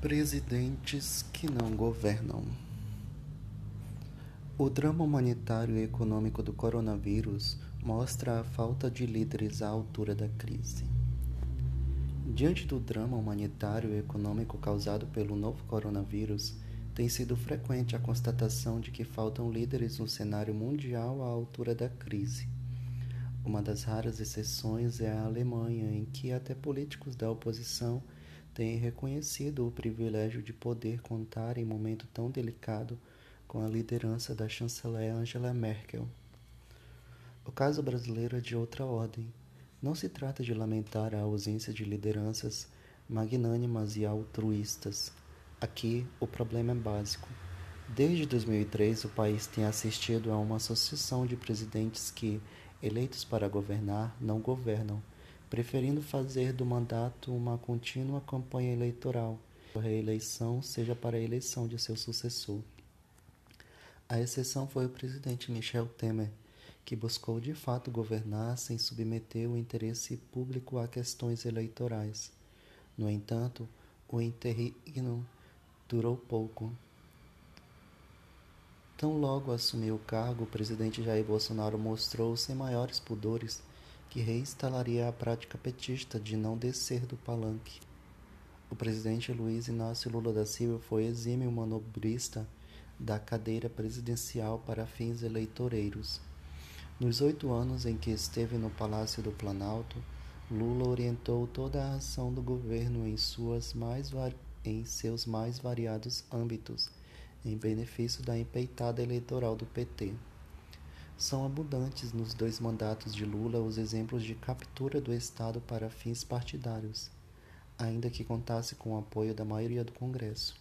Presidentes que não governam. O drama humanitário e econômico do coronavírus mostra a falta de líderes à altura da crise. Diante do drama humanitário e econômico causado pelo novo coronavírus, tem sido frequente a constatação de que faltam líderes no cenário mundial à altura da crise. Uma das raras exceções é a Alemanha, em que até políticos da oposição têm reconhecido o privilégio de poder contar em momento tão delicado com a liderança da chanceler Angela Merkel. O caso brasileiro é de outra ordem. Não se trata de lamentar a ausência de lideranças magnânimas e altruístas. Aqui o problema é básico. Desde 2003, o país tem assistido a uma sucessão de presidentes que, eleitos para governar, não governam preferindo fazer do mandato uma contínua campanha eleitoral, a reeleição seja para a eleição de seu sucessor. A exceção foi o presidente Michel Temer, que buscou de fato governar sem submeter o interesse público a questões eleitorais. No entanto, o interregno durou pouco. Tão logo assumiu o cargo, o presidente Jair Bolsonaro mostrou sem maiores pudores que reinstalaria a prática petista de não descer do palanque. O presidente Luiz Inácio Lula da Silva foi exímio manobrista da cadeira presidencial para fins eleitoreiros. Nos oito anos em que esteve no Palácio do Planalto, Lula orientou toda a ação do governo em, suas mais em seus mais variados âmbitos, em benefício da empeitada eleitoral do PT. São abundantes nos dois mandatos de Lula os exemplos de captura do Estado para fins partidários, ainda que contasse com o apoio da maioria do Congresso.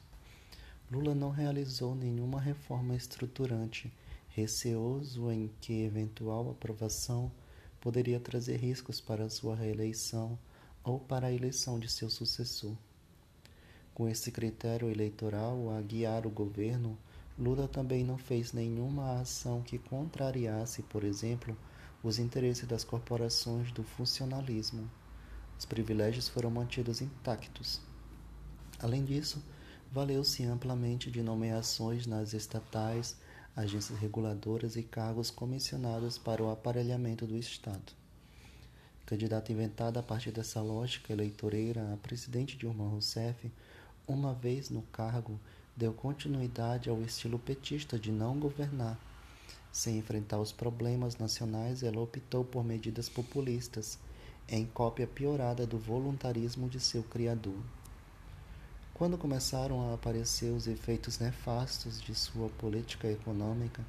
Lula não realizou nenhuma reforma estruturante, receoso em que eventual aprovação poderia trazer riscos para sua reeleição ou para a eleição de seu sucessor. Com esse critério eleitoral a guiar o governo, Lula também não fez nenhuma ação que contrariasse, por exemplo, os interesses das corporações do funcionalismo. Os privilégios foram mantidos intactos. Além disso, valeu-se amplamente de nomeações nas estatais, agências reguladoras e cargos comissionados para o aparelhamento do Estado. Candidato inventado a partir dessa lógica eleitoreira, a presidente Dilma Rousseff, uma vez no cargo, deu continuidade ao estilo petista de não governar. Sem enfrentar os problemas nacionais, ela optou por medidas populistas, em cópia piorada do voluntarismo de seu criador. Quando começaram a aparecer os efeitos nefastos de sua política econômica,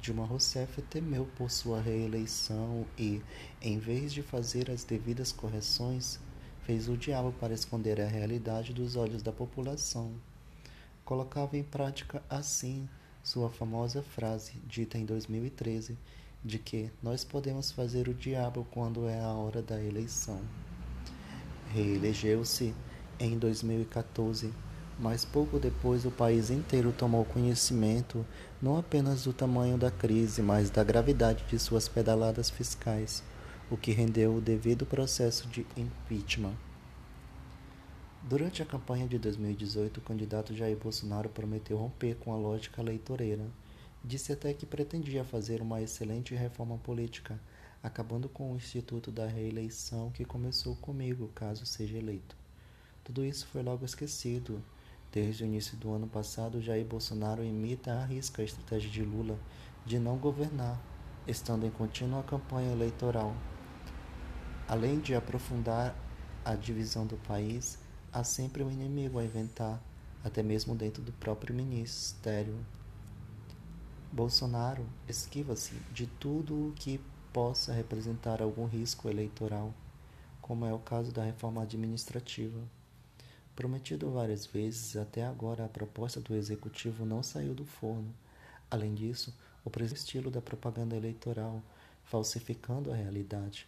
Dilma Rousseff temeu por sua reeleição e, em vez de fazer as devidas correções, fez o diabo para esconder a realidade dos olhos da população colocava em prática assim sua famosa frase, dita em 2013, de que nós podemos fazer o diabo quando é a hora da eleição. Reelegeu-se em 2014, mas pouco depois o país inteiro tomou conhecimento não apenas do tamanho da crise, mas da gravidade de suas pedaladas fiscais, o que rendeu o devido processo de impeachment. Durante a campanha de 2018, o candidato Jair Bolsonaro prometeu romper com a lógica eleitoreira. Disse até que pretendia fazer uma excelente reforma política, acabando com o instituto da reeleição que começou comigo, caso seja eleito. Tudo isso foi logo esquecido. Desde o início do ano passado, Jair Bolsonaro imita a risca a estratégia de Lula de não governar, estando em contínua campanha eleitoral. Além de aprofundar a divisão do país, há sempre um inimigo a inventar, até mesmo dentro do próprio ministério. Bolsonaro esquiva-se de tudo o que possa representar algum risco eleitoral, como é o caso da reforma administrativa. Prometido várias vezes, até agora a proposta do executivo não saiu do forno. Além disso, o estilo da propaganda eleitoral, falsificando a realidade.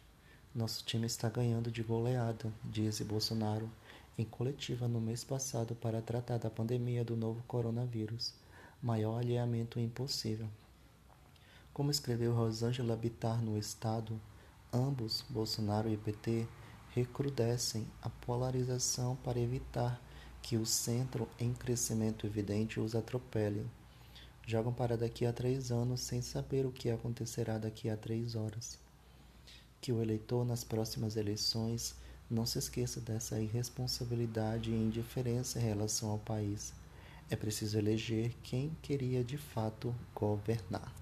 Nosso time está ganhando de goleada, diz Bolsonaro em coletiva no mês passado para tratar da pandemia do novo coronavírus. Maior alinhamento impossível. Como escreveu Rosângela Bittar no Estado, ambos, Bolsonaro e PT, recrudescem a polarização para evitar que o centro em crescimento evidente os atropele. Jogam para daqui a três anos sem saber o que acontecerá daqui a três horas. Que o eleitor, nas próximas eleições, não se esqueça dessa irresponsabilidade e indiferença em relação ao país. É preciso eleger quem queria de fato governar.